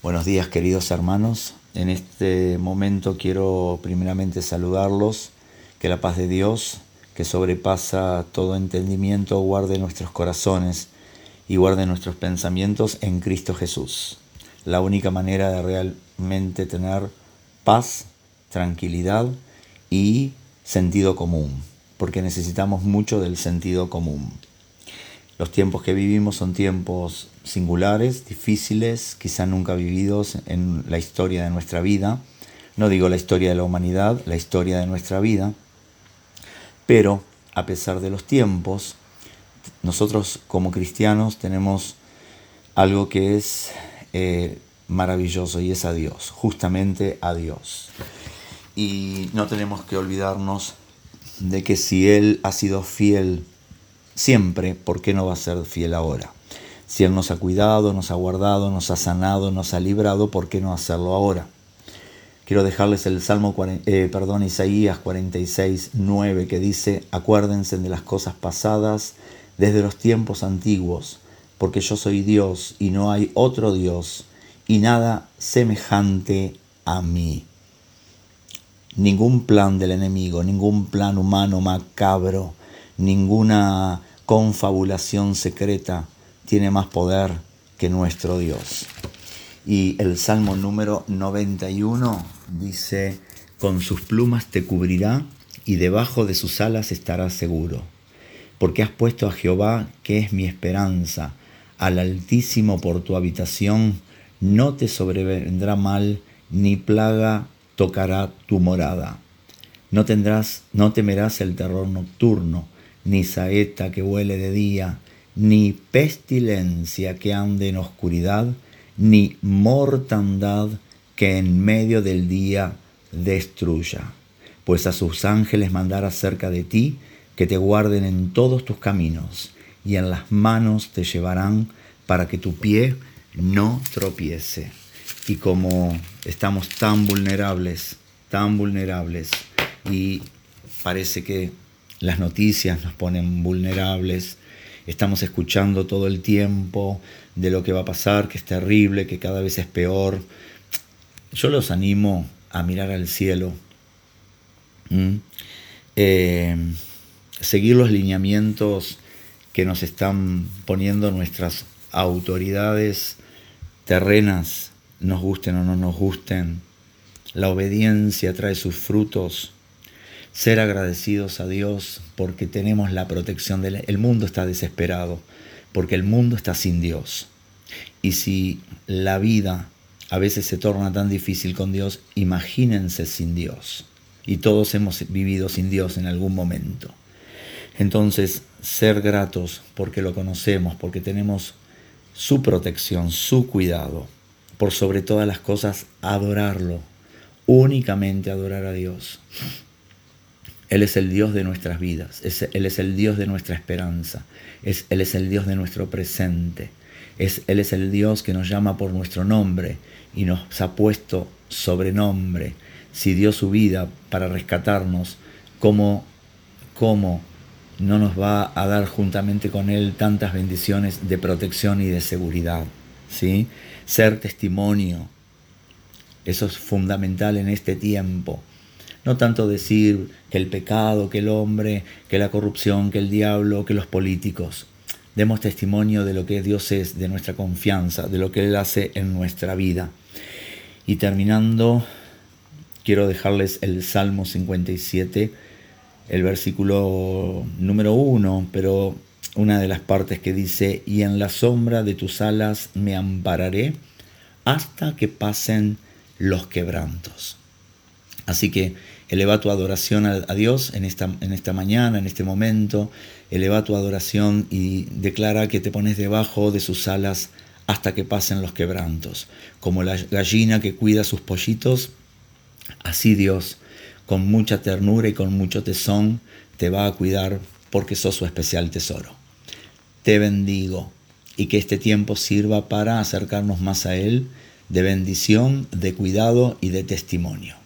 Buenos días queridos hermanos. En este momento quiero primeramente saludarlos, que la paz de Dios, que sobrepasa todo entendimiento, guarde nuestros corazones y guarde nuestros pensamientos en Cristo Jesús. La única manera de realmente tener paz, tranquilidad y sentido común, porque necesitamos mucho del sentido común. Los tiempos que vivimos son tiempos singulares, difíciles, quizá nunca vividos en la historia de nuestra vida. No digo la historia de la humanidad, la historia de nuestra vida. Pero a pesar de los tiempos, nosotros como cristianos tenemos algo que es eh, maravilloso y es a Dios, justamente a Dios. Y no tenemos que olvidarnos de que si Él ha sido fiel siempre, ¿por qué no va a ser fiel ahora? Si Él nos ha cuidado, nos ha guardado, nos ha sanado, nos ha librado, ¿por qué no hacerlo ahora? Quiero dejarles el Salmo, eh, perdón, Isaías 46, 9, que dice, acuérdense de las cosas pasadas desde los tiempos antiguos, porque yo soy Dios y no hay otro Dios y nada semejante a mí. Ningún plan del enemigo, ningún plan humano macabro, ninguna confabulación secreta tiene más poder que nuestro Dios. Y el Salmo número 91 dice, con sus plumas te cubrirá y debajo de sus alas estarás seguro, porque has puesto a Jehová, que es mi esperanza, al Altísimo por tu habitación, no te sobrevendrá mal, ni plaga tocará tu morada. No tendrás, no temerás el terror nocturno, ni saeta que huele de día, ni pestilencia que ande en oscuridad, ni mortandad que en medio del día destruya. Pues a sus ángeles mandará cerca de ti, que te guarden en todos tus caminos, y en las manos te llevarán para que tu pie no tropiece. Y como estamos tan vulnerables, tan vulnerables, y parece que las noticias nos ponen vulnerables, estamos escuchando todo el tiempo de lo que va a pasar, que es terrible, que cada vez es peor. Yo los animo a mirar al cielo, eh, seguir los lineamientos que nos están poniendo nuestras autoridades terrenas, nos gusten o no nos gusten. La obediencia trae sus frutos ser agradecidos a Dios porque tenemos la protección del el mundo está desesperado, porque el mundo está sin Dios. Y si la vida a veces se torna tan difícil con Dios, imagínense sin Dios. Y todos hemos vivido sin Dios en algún momento. Entonces, ser gratos porque lo conocemos, porque tenemos su protección, su cuidado. Por sobre todas las cosas, adorarlo. Únicamente adorar a Dios. Él es el Dios de nuestras vidas, Él es el Dios de nuestra esperanza, Él es el Dios de nuestro presente, Él es el Dios que nos llama por nuestro nombre y nos ha puesto sobrenombre. Si dio su vida para rescatarnos, ¿cómo, cómo no nos va a dar juntamente con Él tantas bendiciones de protección y de seguridad? ¿sí? Ser testimonio, eso es fundamental en este tiempo no tanto decir que el pecado, que el hombre, que la corrupción, que el diablo, que los políticos. Demos testimonio de lo que Dios es, de nuestra confianza, de lo que Él hace en nuestra vida. Y terminando, quiero dejarles el Salmo 57, el versículo número uno, pero una de las partes que dice, y en la sombra de tus alas me ampararé hasta que pasen los quebrantos. Así que eleva tu adoración a, Dios en esta, en esta mañana, en este momento. Eleva tu adoración y declara que te pones debajo de sus alas hasta que pasen los quebrantos. Como la gallina que cuida sus pollitos, así Dios, con mucha ternura y con mucho tesón, te va a cuidar porque sos su especial tesoro. Te bendigo y que este tiempo sirva para acercarnos más a Él de bendición, de cuidado y de testimonio.